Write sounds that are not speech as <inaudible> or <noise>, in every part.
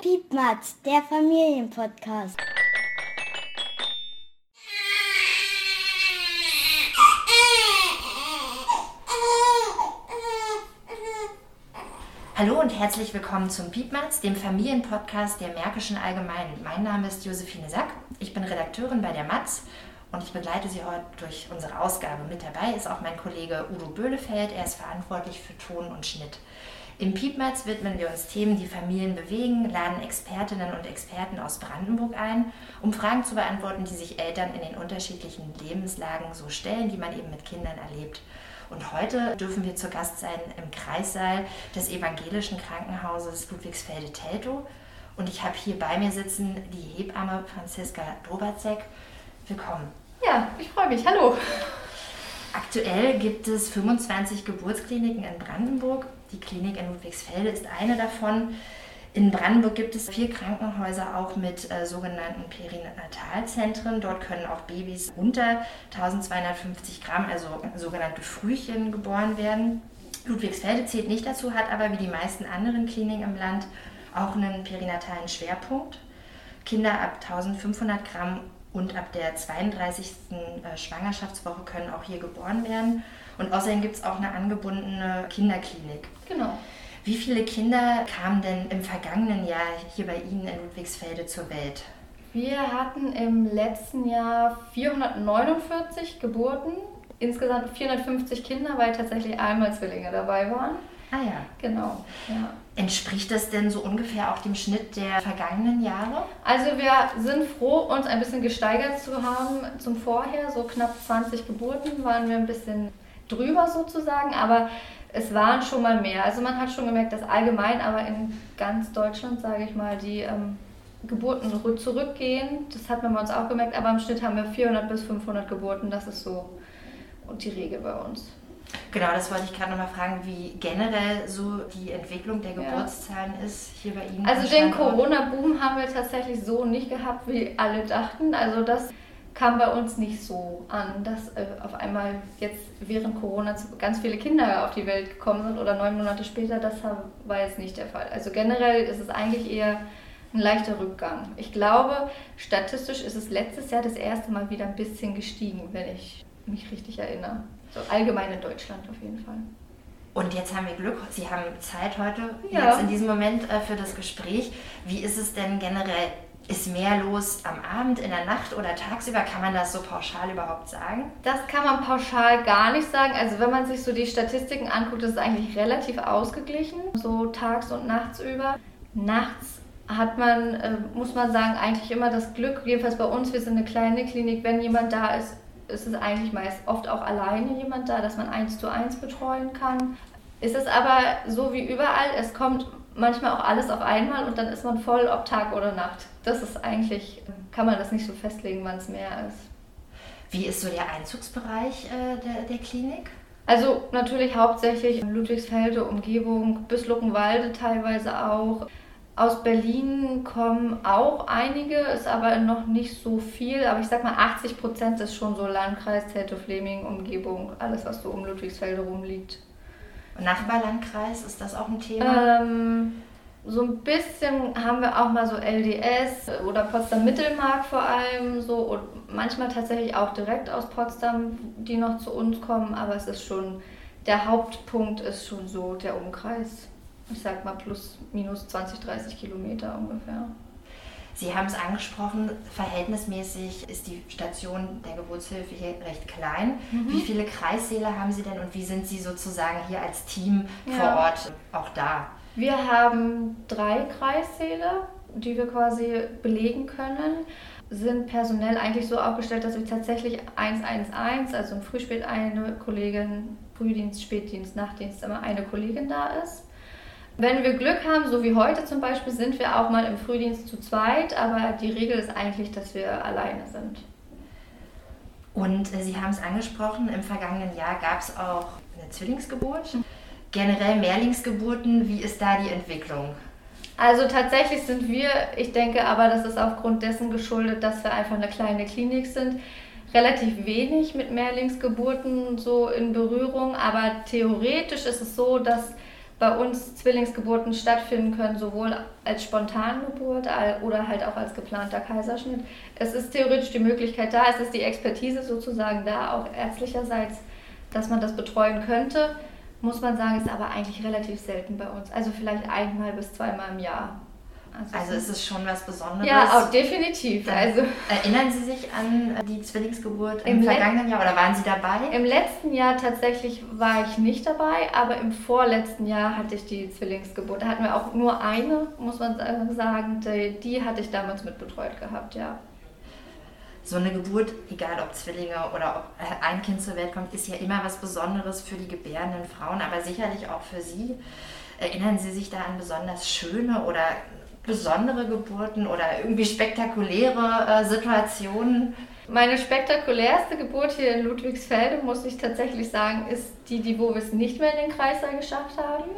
Piepmatz, der Familienpodcast. Hallo und herzlich willkommen zum Piepmatz, dem Familienpodcast der Märkischen Allgemeinen. Mein Name ist Josephine Sack, ich bin Redakteurin bei der Matz und ich begleite Sie heute durch unsere Ausgabe. Mit dabei ist auch mein Kollege Udo Böhlefeld, er ist verantwortlich für Ton und Schnitt. Im Piepmatz widmen wir uns Themen, die Familien bewegen, laden Expertinnen und Experten aus Brandenburg ein, um Fragen zu beantworten, die sich Eltern in den unterschiedlichen Lebenslagen so stellen, die man eben mit Kindern erlebt. Und heute dürfen wir zu Gast sein im Kreissaal des Evangelischen Krankenhauses Ludwigsfelde-Teltow. Und ich habe hier bei mir sitzen die Hebamme Franziska Dobazek. Willkommen. Ja, ich freue mich. Hallo. Aktuell gibt es 25 Geburtskliniken in Brandenburg. Die Klinik in Ludwigsfelde ist eine davon. In Brandenburg gibt es vier Krankenhäuser auch mit äh, sogenannten Perinatalzentren. Dort können auch Babys unter 1250 Gramm, also sogenannte Frühchen, geboren werden. Ludwigsfelde zählt nicht dazu, hat aber wie die meisten anderen Kliniken im Land auch einen perinatalen Schwerpunkt. Kinder ab 1500 Gramm und ab der 32. Äh, Schwangerschaftswoche können auch hier geboren werden. Und außerdem gibt es auch eine angebundene Kinderklinik. Genau. Wie viele Kinder kamen denn im vergangenen Jahr hier bei Ihnen in Ludwigsfelde zur Welt? Wir hatten im letzten Jahr 449 Geburten, insgesamt 450 Kinder, weil tatsächlich einmal Zwillinge dabei waren. Ah ja. Genau, ja. Entspricht das denn so ungefähr auch dem Schnitt der vergangenen Jahre? Also wir sind froh, uns ein bisschen gesteigert zu haben zum Vorher. So knapp 20 Geburten waren wir ein bisschen drüber sozusagen, aber es waren schon mal mehr. Also man hat schon gemerkt, dass allgemein, aber in ganz Deutschland, sage ich mal, die ähm, Geburten zurückgehen. Das hat man bei uns auch gemerkt, aber im Schnitt haben wir 400 bis 500 Geburten. Das ist so die Regel bei uns. Genau, das wollte ich gerade nochmal fragen, wie generell so die Entwicklung der Geburtszahlen ja. ist hier bei Ihnen. Also den Corona-Boom haben wir tatsächlich so nicht gehabt, wie alle dachten. Also das kam bei uns nicht so an, dass äh, auf einmal jetzt während Corona ganz viele Kinder auf die Welt gekommen sind oder neun Monate später. Das war jetzt nicht der Fall. Also generell ist es eigentlich eher ein leichter Rückgang. Ich glaube, statistisch ist es letztes Jahr das erste Mal wieder ein bisschen gestiegen, wenn ich mich richtig erinnere. So allgemein in Deutschland auf jeden Fall. Und jetzt haben wir Glück, Sie haben Zeit heute, ja. jetzt in diesem Moment äh, für das Gespräch. Wie ist es denn generell ist mehr los am Abend, in der Nacht oder tagsüber? Kann man das so pauschal überhaupt sagen? Das kann man pauschal gar nicht sagen. Also wenn man sich so die Statistiken anguckt, ist es eigentlich relativ ausgeglichen, so tags und nachts über. Nachts hat man, äh, muss man sagen, eigentlich immer das Glück, jedenfalls bei uns, wir sind eine kleine Klinik, wenn jemand da ist, ist es eigentlich meist oft auch alleine jemand da, dass man eins zu eins betreuen kann. Ist es aber so wie überall, es kommt manchmal auch alles auf einmal und dann ist man voll, ob Tag oder Nacht. Das ist eigentlich, kann man das nicht so festlegen, wann es mehr ist. Wie ist so der Einzugsbereich äh, der, der Klinik? Also natürlich hauptsächlich Ludwigsfelde, Umgebung, bis Luckenwalde teilweise auch. Aus Berlin kommen auch einige, ist aber noch nicht so viel. Aber ich sag mal, 80 Prozent ist schon so Landkreis, Teltow-Fleming, Umgebung, alles, was so um Ludwigsfelde rumliegt. Nachbarlandkreis, ist das auch ein Thema? Ähm, so ein bisschen haben wir auch mal so LDS oder Potsdam Mittelmark vor allem so und manchmal tatsächlich auch direkt aus Potsdam, die noch zu uns kommen, aber es ist schon, der Hauptpunkt ist schon so der Umkreis. Ich sag mal plus minus 20, 30 Kilometer ungefähr. Sie haben es angesprochen, verhältnismäßig ist die Station der Geburtshilfe hier recht klein. Mhm. Wie viele Kreissäle haben Sie denn und wie sind Sie sozusagen hier als Team ja. vor Ort auch da? Wir haben drei Kreissäle, die wir quasi belegen können sind personell eigentlich so aufgestellt, dass wir tatsächlich 111, also im Frühspät eine Kollegin, Frühdienst, Spätdienst, Nachtdienst immer eine Kollegin da ist. Wenn wir Glück haben, so wie heute zum Beispiel, sind wir auch mal im Frühdienst zu zweit, aber die Regel ist eigentlich, dass wir alleine sind. Und äh, Sie haben es angesprochen, im vergangenen Jahr gab es auch eine Zwillingsgeburt. Generell Mehrlingsgeburten, wie ist da die Entwicklung? Also tatsächlich sind wir, ich denke aber, das ist aufgrund dessen geschuldet, dass wir einfach eine kleine Klinik sind, relativ wenig mit Mehrlingsgeburten so in Berührung, aber theoretisch ist es so, dass bei uns Zwillingsgeburten stattfinden können, sowohl als Spontangeburt oder halt auch als geplanter Kaiserschnitt. Es ist theoretisch die Möglichkeit da, es ist die Expertise sozusagen da, auch ärztlicherseits, dass man das betreuen könnte. Muss man sagen, ist aber eigentlich relativ selten bei uns. Also vielleicht einmal bis zweimal im Jahr. Also, also ist es schon was Besonderes? Ja, auch definitiv. Also Erinnern Sie sich an die Zwillingsgeburt im, im vergangenen Jahr oder waren Sie dabei? Im letzten Jahr tatsächlich war ich nicht dabei, aber im vorletzten Jahr hatte ich die Zwillingsgeburt. Da hatten wir auch nur eine, muss man sagen. Die, die hatte ich damals mitbetreut gehabt, ja. So eine Geburt, egal ob Zwillinge oder ob ein Kind zur Welt kommt, ist ja immer was Besonderes für die gebärenden Frauen, aber sicherlich auch für Sie. Erinnern Sie sich da an besonders schöne oder besondere Geburten oder irgendwie spektakuläre äh, Situationen? Meine spektakulärste Geburt hier in Ludwigsfelde, muss ich tatsächlich sagen, ist die, die wo wir es nicht mehr in den Kreißsaal geschafft haben.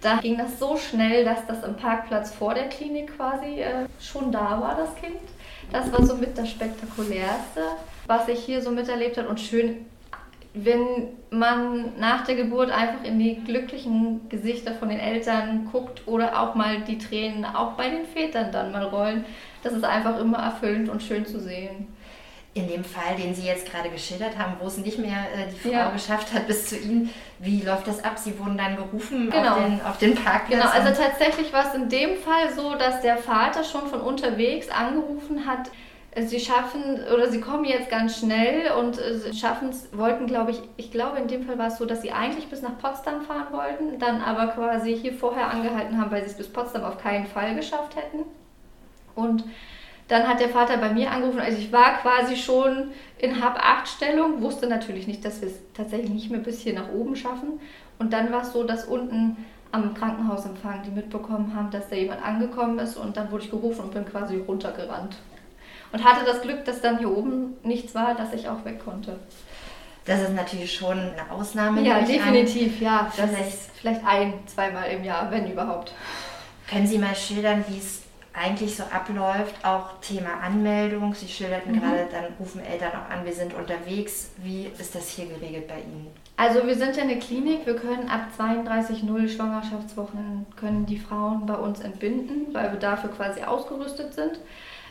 Da ging das so schnell, dass das im Parkplatz vor der Klinik quasi äh, schon da war, das Kind. Das war somit das spektakulärste, was ich hier so miterlebt habe. Und schön wenn man nach der Geburt einfach in die glücklichen Gesichter von den Eltern guckt oder auch mal die Tränen auch bei den Vätern dann mal rollen, das ist einfach immer erfüllend und schön zu sehen. In dem Fall, den Sie jetzt gerade geschildert haben, wo es nicht mehr äh, die Frau ja. geschafft hat bis zu Ihnen, wie läuft das ab? Sie wurden dann gerufen genau. auf, den, auf den Parkplatz? Genau, also tatsächlich war es in dem Fall so, dass der Vater schon von unterwegs angerufen hat, sie schaffen oder sie kommen jetzt ganz schnell und äh, schaffen es, wollten, glaube ich, ich glaube in dem Fall war es so, dass sie eigentlich bis nach Potsdam fahren wollten, dann aber quasi hier vorher angehalten haben, weil sie es bis Potsdam auf keinen Fall geschafft hätten. Und dann hat der Vater bei mir angerufen, also ich war quasi schon in Hab-8-Stellung, wusste natürlich nicht, dass wir es tatsächlich nicht mehr bis hier nach oben schaffen. Und dann war es so, dass unten am Krankenhausempfang die mitbekommen haben, dass da jemand angekommen ist und dann wurde ich gerufen und bin quasi runtergerannt und hatte das Glück, dass dann hier oben nichts war, dass ich auch weg konnte. Das ist natürlich schon eine Ausnahme. Ja, definitiv, an. ja. Das vielleicht, ist vielleicht ein, zweimal im Jahr, wenn überhaupt. Können Sie mal schildern, wie es eigentlich so abläuft, auch Thema Anmeldung. Sie schilderten mhm. gerade, dann rufen Eltern auch an, wir sind unterwegs. Wie ist das hier geregelt bei Ihnen? Also wir sind ja eine Klinik, wir können ab 32.0 Schwangerschaftswochen können die Frauen bei uns entbinden, weil wir dafür quasi ausgerüstet sind.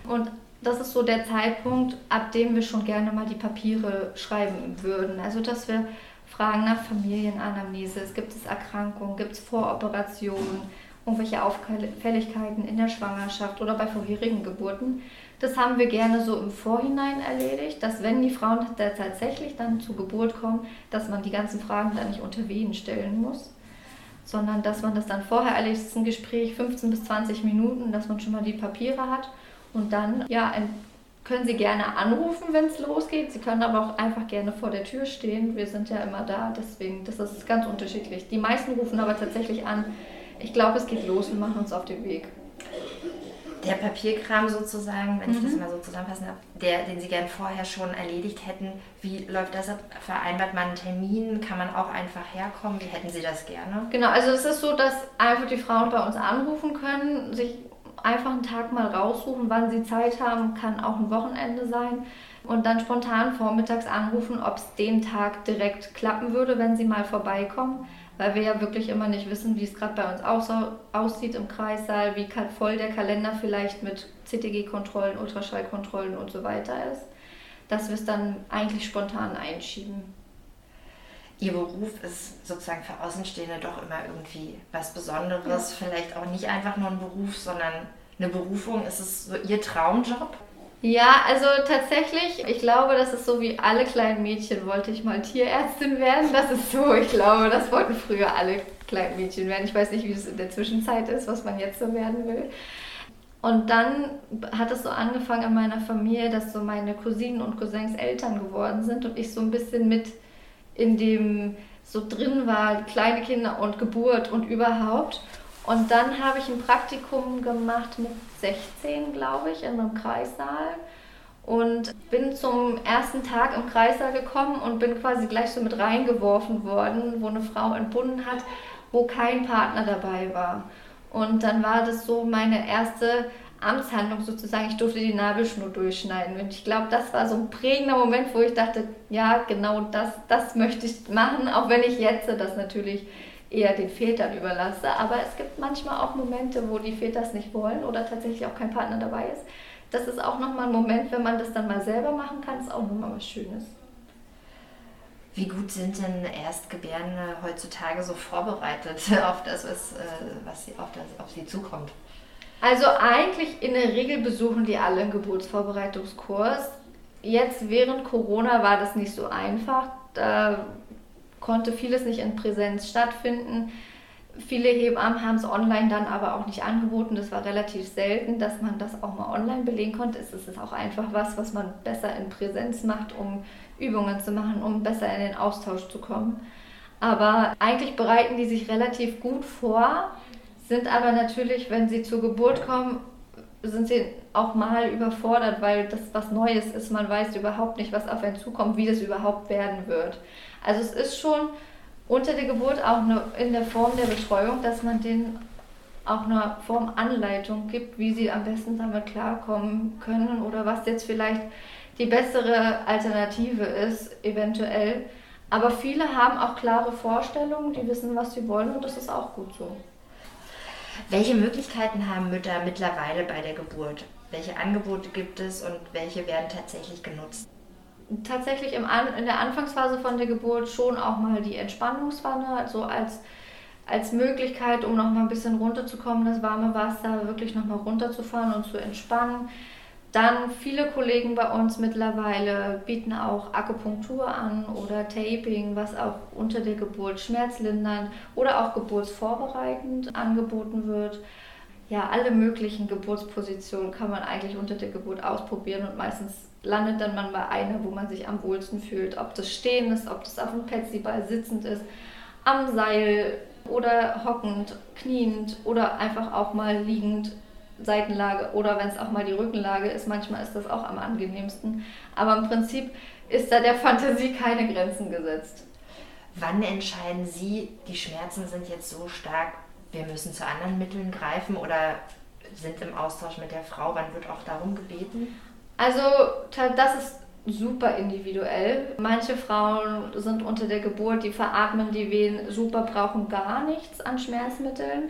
Und das ist so der Zeitpunkt, ab dem wir schon gerne mal die Papiere schreiben würden. Also dass wir fragen nach Familienanamnese, gibt es Erkrankungen, gibt es Voroperationen, irgendwelche Auffälligkeiten in der Schwangerschaft oder bei vorherigen Geburten. Das haben wir gerne so im Vorhinein erledigt, dass wenn die Frauen tatsächlich dann zur Geburt kommen, dass man die ganzen Fragen dann nicht unter Wehen stellen muss, sondern dass man das dann vorher erledigt. Das ist ein Gespräch 15 bis 20 Minuten, dass man schon mal die Papiere hat und dann, ja, können Sie gerne anrufen, wenn es losgeht. Sie können aber auch einfach gerne vor der Tür stehen. Wir sind ja immer da, deswegen, das ist ganz unterschiedlich. Die meisten rufen aber tatsächlich an. Ich glaube, es geht los, wir machen uns auf den Weg. Der Papierkram sozusagen, wenn mhm. ich das mhm. mal so zusammenfassen darf, der, den Sie gerne vorher schon erledigt hätten, wie läuft das ab? Vereinbart man einen Termin? Kann man auch einfach herkommen? Wie hätten Sie das gerne? Genau, also es ist so, dass einfach die Frauen bei uns anrufen können, sich einfach einen Tag mal raussuchen, wann sie Zeit haben, kann auch ein Wochenende sein. Und dann spontan vormittags anrufen, ob es den Tag direkt klappen würde, wenn sie mal vorbeikommen, weil wir ja wirklich immer nicht wissen, wie es gerade bei uns aussieht im Kreissaal, wie voll der Kalender vielleicht mit CTG-Kontrollen, Ultraschallkontrollen und so weiter ist, dass wir es dann eigentlich spontan einschieben. Ihr Beruf ist sozusagen für Außenstehende doch immer irgendwie was Besonderes. Ja. Vielleicht auch nicht einfach nur ein Beruf, sondern eine Berufung. Ist es so Ihr Traumjob? Ja, also tatsächlich, ich glaube, das ist so wie alle kleinen Mädchen wollte ich mal Tierärztin werden. Das ist so, ich glaube, das wollten früher alle kleinen Mädchen werden. Ich weiß nicht, wie es in der Zwischenzeit ist, was man jetzt so werden will. Und dann hat es so angefangen in meiner Familie, dass so meine Cousinen und Cousins Eltern geworden sind und ich so ein bisschen mit in dem so drin war, kleine Kinder und Geburt und überhaupt. Und dann habe ich ein Praktikum gemacht mit 16, glaube ich, in einem Kreissaal. Und bin zum ersten Tag im Kreissaal gekommen und bin quasi gleich so mit reingeworfen worden, wo eine Frau entbunden hat, wo kein Partner dabei war. Und dann war das so meine erste Amtshandlung sozusagen. Ich durfte die Nabelschnur durchschneiden. Und ich glaube, das war so ein prägender Moment, wo ich dachte, ja, genau das, das möchte ich machen, auch wenn ich jetzt das natürlich eher den Vätern überlasse. Aber es gibt manchmal auch Momente, wo die Väter es nicht wollen oder tatsächlich auch kein Partner dabei ist. Das ist auch nochmal ein Moment, wenn man das dann mal selber machen kann, ist auch nochmal was Schönes. Wie gut sind denn Erstgebärende heutzutage so vorbereitet auf das, was, äh, was auf, das, auf sie zukommt? Also eigentlich in der Regel besuchen die alle einen Geburtsvorbereitungskurs. Jetzt während Corona war das nicht so einfach. Da konnte vieles nicht in Präsenz stattfinden. Viele Hebammen haben es online dann aber auch nicht angeboten. Das war relativ selten, dass man das auch mal online belegen konnte. Es ist auch einfach was, was man besser in Präsenz macht, um Übungen zu machen, um besser in den Austausch zu kommen. Aber eigentlich bereiten die sich relativ gut vor, sind aber natürlich, wenn sie zur Geburt kommen, sind sie auch mal überfordert, weil das was Neues ist. Man weiß überhaupt nicht, was auf einen zukommt, wie das überhaupt werden wird. Also es ist schon unter der Geburt auch eine, in der Form der Betreuung, dass man denen auch eine Form Anleitung gibt, wie sie am besten damit klarkommen können oder was jetzt vielleicht die bessere Alternative ist, eventuell. Aber viele haben auch klare Vorstellungen, die wissen, was sie wollen und das ist auch gut so. Welche Möglichkeiten haben Mütter mittlerweile bei der Geburt? Welche Angebote gibt es und welche werden tatsächlich genutzt? Tatsächlich im An in der Anfangsphase von der Geburt schon auch mal die Entspannungswanne, also als, als Möglichkeit, um noch mal ein bisschen runterzukommen, das warme Wasser wirklich noch mal runterzufahren und zu entspannen. Dann viele Kollegen bei uns mittlerweile bieten auch Akupunktur an oder Taping, was auch unter der Geburt schmerzlindernd oder auch geburtsvorbereitend angeboten wird. Ja, alle möglichen Geburtspositionen kann man eigentlich unter der Geburt ausprobieren und meistens landet dann man bei einer, wo man sich am wohlsten fühlt. Ob das stehen ist, ob das auf dem Petsyball sitzend ist, am Seil oder hockend, kniend oder einfach auch mal liegend Seitenlage oder wenn es auch mal die Rückenlage ist, manchmal ist das auch am angenehmsten. Aber im Prinzip ist da der Fantasie keine Grenzen gesetzt. Wann entscheiden Sie, die Schmerzen sind jetzt so stark, wir müssen zu anderen Mitteln greifen oder sind im Austausch mit der Frau? Wann wird auch darum gebeten? Also das ist super individuell. Manche Frauen sind unter der Geburt, die veratmen die Wehen super, brauchen gar nichts an Schmerzmitteln.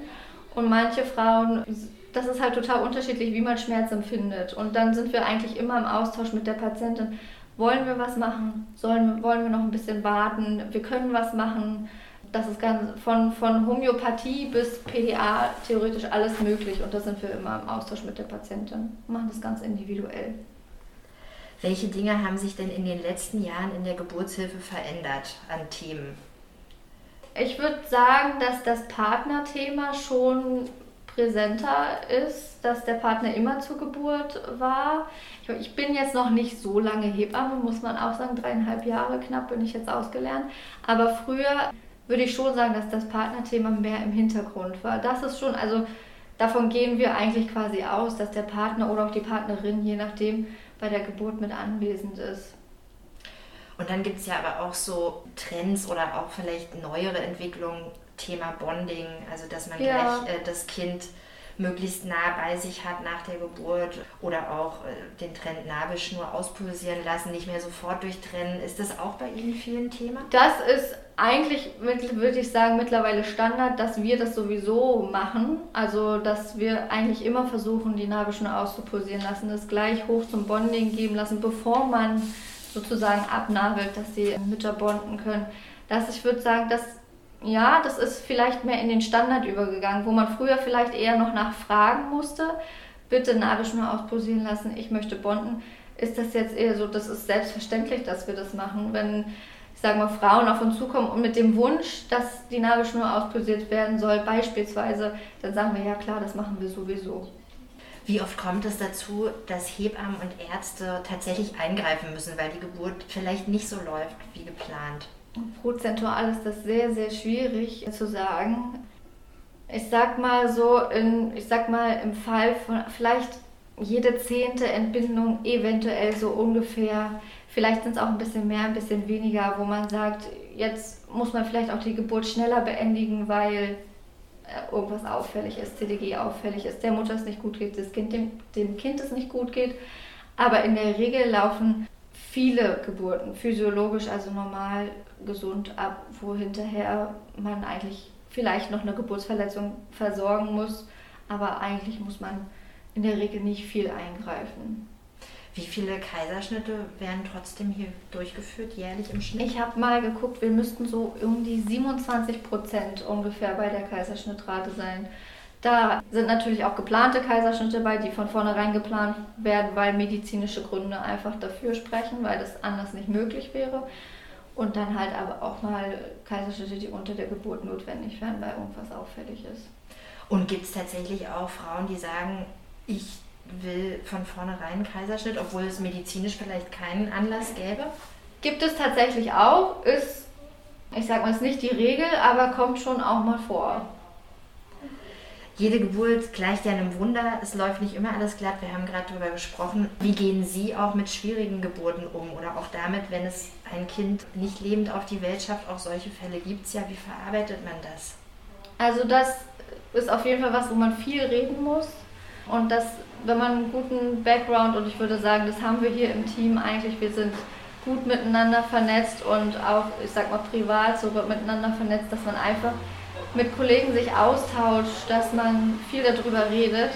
Und manche Frauen das ist halt total unterschiedlich, wie man Schmerz empfindet. Und dann sind wir eigentlich immer im Austausch mit der Patientin. Wollen wir was machen? Sollen, wollen wir noch ein bisschen warten? Wir können was machen. Das ist ganz von, von Homöopathie bis PDA theoretisch alles möglich. Und da sind wir immer im Austausch mit der Patientin. Wir machen das ganz individuell. Welche Dinge haben sich denn in den letzten Jahren in der Geburtshilfe verändert an Themen? Ich würde sagen, dass das Partnerthema schon präsenter ist, dass der Partner immer zur Geburt war. Ich, ich, bin jetzt noch nicht so lange Hebamme, muss man auch sagen, dreieinhalb Jahre knapp bin ich jetzt ausgelernt. Aber früher würde ich schon sagen, dass das Partnerthema mehr im Hintergrund war. Das ist schon, also davon gehen wir eigentlich quasi aus, dass der Partner oder auch die Partnerin, je nachdem, bei der Geburt mit anwesend ist. Und dann gibt es ja aber auch so Trends oder auch vielleicht neuere Entwicklungen, Thema Bonding, also dass man ja. gleich äh, das Kind möglichst nah bei sich hat nach der Geburt oder auch äh, den Trend Nabelschnur auspulsieren lassen, nicht mehr sofort durchtrennen. Ist das auch bei Ihnen vielen Thema? Das ist eigentlich, würde ich sagen, mittlerweile Standard, dass wir das sowieso machen. Also, dass wir eigentlich immer versuchen, die Nabelschnur auszupulsieren lassen, das gleich hoch zum Bonding geben lassen, bevor man sozusagen abnabelt, dass die Mütter bonden können. Das, ich würde sagen, das ja, das ist vielleicht mehr in den Standard übergegangen, wo man früher vielleicht eher noch nachfragen musste, bitte Nabelschnur ausposieren lassen, ich möchte bonden. Ist das jetzt eher so, das ist selbstverständlich, dass wir das machen. Wenn, ich sage mal, Frauen auf uns zukommen und mit dem Wunsch, dass die Nabelschnur ausposiert werden soll, beispielsweise, dann sagen wir, ja klar, das machen wir sowieso. Wie oft kommt es dazu, dass Hebammen und Ärzte tatsächlich eingreifen müssen, weil die Geburt vielleicht nicht so läuft wie geplant? Prozentual ist das sehr, sehr schwierig zu sagen. Ich sag mal so, in, ich sag mal im Fall von vielleicht jede zehnte Entbindung eventuell so ungefähr, vielleicht sind es auch ein bisschen mehr, ein bisschen weniger, wo man sagt, jetzt muss man vielleicht auch die Geburt schneller beendigen, weil äh, irgendwas auffällig ist, CDG auffällig ist, der Mutter es nicht gut geht, das kind, dem, dem Kind es nicht gut geht. Aber in der Regel laufen viele Geburten physiologisch, also normal gesund ab, wo hinterher man eigentlich vielleicht noch eine Geburtsverletzung versorgen muss, aber eigentlich muss man in der Regel nicht viel eingreifen. Wie viele Kaiserschnitte werden trotzdem hier durchgeführt, jährlich im Schnitt? Ich habe mal geguckt, wir müssten so um die 27 Prozent ungefähr bei der Kaiserschnittrate sein. Da sind natürlich auch geplante Kaiserschnitte bei, die von vornherein geplant werden, weil medizinische Gründe einfach dafür sprechen, weil das anders nicht möglich wäre. Und dann halt aber auch mal Kaiserschnitte, die unter der Geburt notwendig wären, weil irgendwas auffällig ist. Und gibt es tatsächlich auch Frauen, die sagen, ich will von vornherein Kaiserschnitt, obwohl es medizinisch vielleicht keinen Anlass gäbe? Gibt es tatsächlich auch, ist, ich sag mal, ist nicht die Regel, aber kommt schon auch mal vor. Jede Geburt gleicht ja einem Wunder. Es läuft nicht immer alles glatt. Wir haben gerade darüber gesprochen. Wie gehen Sie auch mit schwierigen Geburten um oder auch damit, wenn es ein Kind nicht lebend auf die Welt schafft? Auch solche Fälle gibt es ja. Wie verarbeitet man das? Also das ist auf jeden Fall was, wo man viel reden muss. Und das, wenn man einen guten Background, und ich würde sagen, das haben wir hier im Team eigentlich, wir sind gut miteinander vernetzt und auch, ich sag mal, privat sogar miteinander vernetzt, dass man einfach mit Kollegen sich austauscht, dass man viel darüber redet.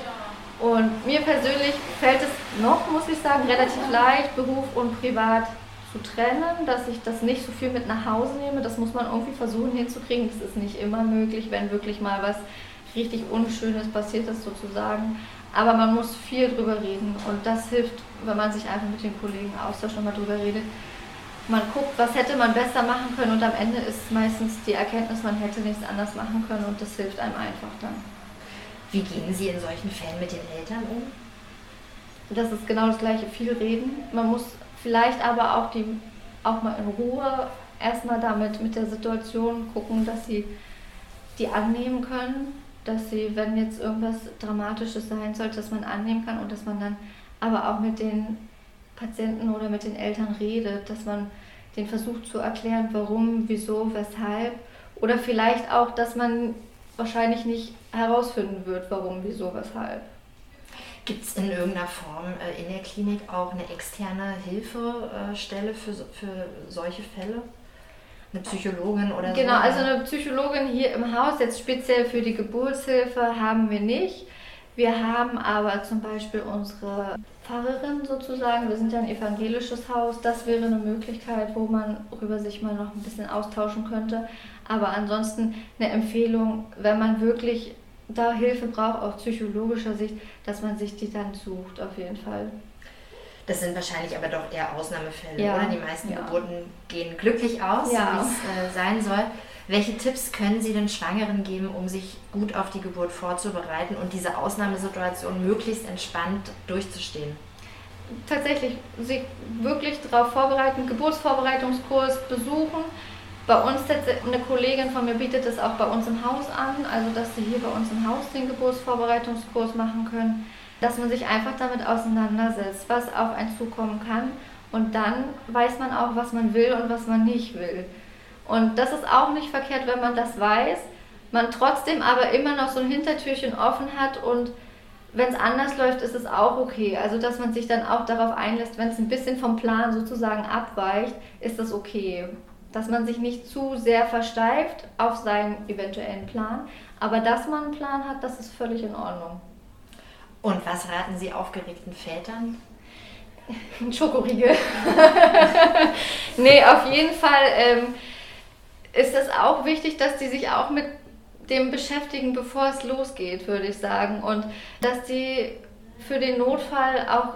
Und mir persönlich fällt es noch, muss ich sagen, relativ leicht, Beruf und Privat zu trennen, dass ich das nicht so viel mit nach Hause nehme. Das muss man irgendwie versuchen hinzukriegen. Das ist nicht immer möglich, wenn wirklich mal was richtig Unschönes passiert ist sozusagen. Aber man muss viel drüber reden und das hilft, wenn man sich einfach mit den Kollegen austauscht und mal drüber redet. Man guckt, was hätte man besser machen können und am Ende ist meistens die Erkenntnis, man hätte nichts anders machen können und das hilft einem einfach dann. Wie gehen Sie in solchen Fällen mit den Eltern um? Das ist genau das gleiche, viel reden. Man muss vielleicht aber auch, die, auch mal in Ruhe erstmal damit mit der Situation gucken, dass sie die annehmen können dass sie, wenn jetzt irgendwas Dramatisches sein sollte, dass man annehmen kann und dass man dann aber auch mit den Patienten oder mit den Eltern redet, dass man den versucht zu erklären, warum, wieso, weshalb. Oder vielleicht auch, dass man wahrscheinlich nicht herausfinden wird, warum, wieso, weshalb. Gibt es in irgendeiner Form äh, in der Klinik auch eine externe Hilfestelle für, für solche Fälle? Eine Psychologin oder so? Genau, also eine Psychologin hier im Haus, jetzt speziell für die Geburtshilfe, haben wir nicht. Wir haben aber zum Beispiel unsere Pfarrerin sozusagen, wir sind ja ein evangelisches Haus, das wäre eine Möglichkeit, wo man darüber sich mal noch ein bisschen austauschen könnte. Aber ansonsten eine Empfehlung, wenn man wirklich da Hilfe braucht, aus psychologischer Sicht, dass man sich die dann sucht, auf jeden Fall. Das sind wahrscheinlich aber doch eher Ausnahmefälle, ja. oder? Die meisten ja. Geburten gehen glücklich aus, ja. wie es äh, sein soll. Welche Tipps können Sie den Schwangeren geben, um sich gut auf die Geburt vorzubereiten und diese Ausnahmesituation möglichst entspannt durchzustehen? Tatsächlich sich wirklich darauf vorbereiten, Geburtsvorbereitungskurs besuchen. Bei uns, eine Kollegin von mir bietet es auch bei uns im Haus an, also dass sie hier bei uns im Haus den Geburtsvorbereitungskurs machen können dass man sich einfach damit auseinandersetzt, was auf einen zukommen kann. Und dann weiß man auch, was man will und was man nicht will. Und das ist auch nicht verkehrt, wenn man das weiß, man trotzdem aber immer noch so ein Hintertürchen offen hat und wenn es anders läuft, ist es auch okay. Also, dass man sich dann auch darauf einlässt, wenn es ein bisschen vom Plan sozusagen abweicht, ist das okay. Dass man sich nicht zu sehr versteift auf seinen eventuellen Plan, aber dass man einen Plan hat, das ist völlig in Ordnung. Und was raten Sie aufgeregten Vätern? Ein <laughs> Schokoriegel. <laughs> nee, auf jeden Fall ähm, ist es auch wichtig, dass die sich auch mit dem beschäftigen, bevor es losgeht, würde ich sagen. Und dass die für den Notfall auch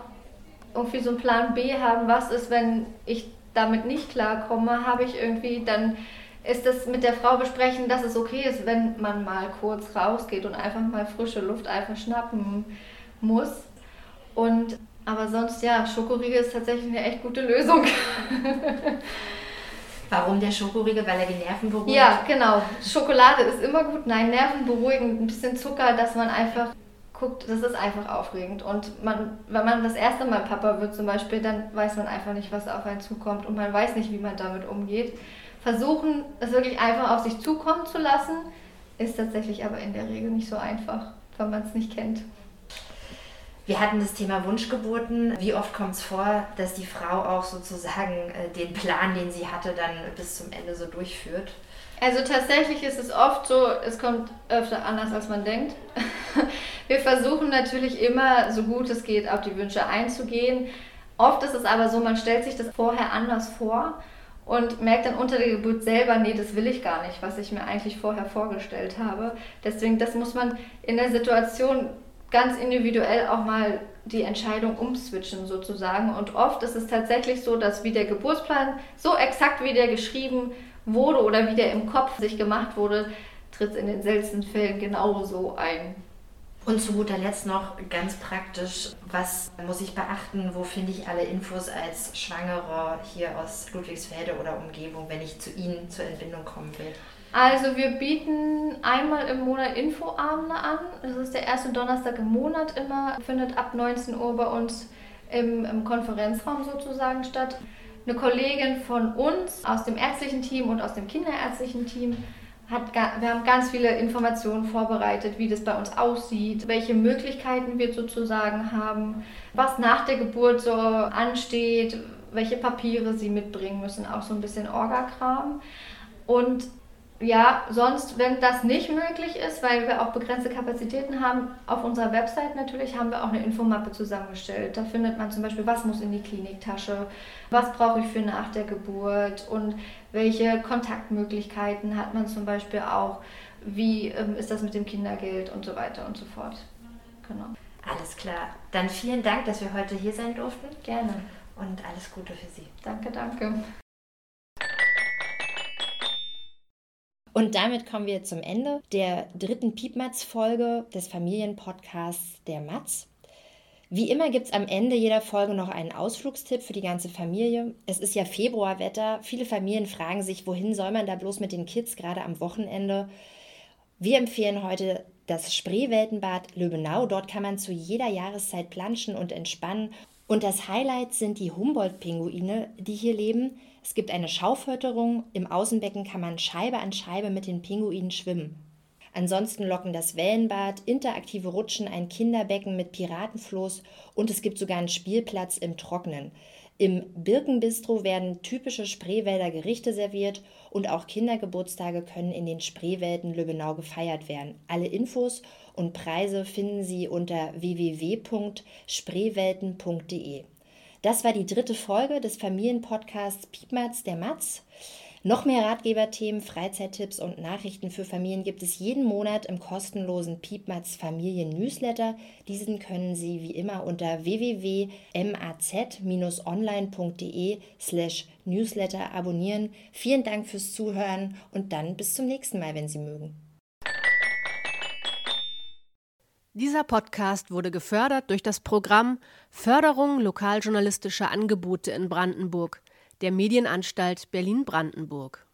irgendwie so einen Plan B haben, was ist, wenn ich damit nicht klarkomme, habe ich irgendwie dann ist das mit der Frau besprechen, dass es okay ist, wenn man mal kurz rausgeht und einfach mal frische Luft einfach schnappen muss. Und aber sonst ja, Schokoriegel ist tatsächlich eine echt gute Lösung. <laughs> Warum der Schokoriegel? Weil er die Nerven beruhigt? Ja, genau. Schokolade ist immer gut. Nein, Nerven beruhigen, ein bisschen Zucker, dass man einfach guckt, das ist einfach aufregend. Und man, wenn man das erste Mal Papa wird zum Beispiel, dann weiß man einfach nicht, was auf einen zukommt und man weiß nicht, wie man damit umgeht. Versuchen, es wirklich einfach auf sich zukommen zu lassen Ist tatsächlich aber in der Regel nicht so einfach, wenn man es nicht kennt. Wir hatten das Thema Wunschgeburten. Wie oft kommt es vor, dass die Frau auch sozusagen äh, den Plan, den sie hatte, dann bis zum Ende so durchführt? Also tatsächlich ist es oft so, es kommt öfter anders, als man denkt. <laughs> Wir versuchen natürlich immer, so gut es geht, auf die Wünsche einzugehen. Oft ist es aber so, man stellt sich das vorher anders vor und merkt dann unter der Geburt selber, nee, das will ich gar nicht, was ich mir eigentlich vorher vorgestellt habe. Deswegen, das muss man in der Situation ganz individuell auch mal die Entscheidung umswitchen sozusagen. Und oft ist es tatsächlich so, dass wie der Geburtsplan so exakt wie der geschrieben wurde oder wie der im Kopf sich gemacht wurde, tritt in den seltensten Fällen genauso ein. Und zu guter Letzt noch ganz praktisch, was muss ich beachten, wo finde ich alle Infos als Schwangere hier aus Ludwigsfelde oder Umgebung, wenn ich zu Ihnen zur Entbindung kommen will? Also wir bieten einmal im Monat Infoabende an. Das ist der erste Donnerstag im Monat immer, findet ab 19 Uhr bei uns im, im Konferenzraum sozusagen statt eine Kollegin von uns aus dem ärztlichen Team und aus dem kinderärztlichen Team hat, wir haben ganz viele Informationen vorbereitet, wie das bei uns aussieht, welche Möglichkeiten wir sozusagen haben, was nach der Geburt so ansteht, welche Papiere sie mitbringen müssen, auch so ein bisschen Orgakram. Und ja, sonst, wenn das nicht möglich ist, weil wir auch begrenzte Kapazitäten haben, auf unserer Website natürlich haben wir auch eine Infomappe zusammengestellt. Da findet man zum Beispiel, was muss in die Kliniktasche, was brauche ich für nach der Geburt und welche Kontaktmöglichkeiten hat man zum Beispiel auch, wie ähm, ist das mit dem Kindergeld und so weiter und so fort. Genau. Alles klar. Dann vielen Dank, dass wir heute hier sein durften. Gerne. Und alles Gute für Sie. Danke, danke. Und damit kommen wir zum Ende der dritten Piepmatz-Folge des Familienpodcasts der Matz. Wie immer gibt es am Ende jeder Folge noch einen Ausflugstipp für die ganze Familie. Es ist ja Februarwetter. Viele Familien fragen sich, wohin soll man da bloß mit den Kids, gerade am Wochenende. Wir empfehlen heute das Spreeweltenbad Löbenau. Dort kann man zu jeder Jahreszeit planschen und entspannen. Und das Highlight sind die Humboldt-Pinguine, die hier leben. Es gibt eine Schaufütterung. Im Außenbecken kann man Scheibe an Scheibe mit den Pinguinen schwimmen. Ansonsten locken das Wellenbad, interaktive Rutschen, ein Kinderbecken mit Piratenfloß und es gibt sogar einen Spielplatz im Trocknen. Im Birkenbistro werden typische Spreewälder Gerichte serviert und auch Kindergeburtstage können in den Spreewälden Lübbenau gefeiert werden. Alle Infos und Preise finden Sie unter www.spreewelten.de. Das war die dritte Folge des Familienpodcasts Piepmatz der Matz. Noch mehr Ratgeberthemen, Freizeittipps und Nachrichten für Familien gibt es jeden Monat im kostenlosen Piepmatz Familien Newsletter. Diesen können Sie wie immer unter www.maz-online.de slash Newsletter abonnieren. Vielen Dank fürs Zuhören und dann bis zum nächsten Mal, wenn Sie mögen. Dieser Podcast wurde gefördert durch das Programm Förderung lokaljournalistischer Angebote in Brandenburg der Medienanstalt Berlin-Brandenburg.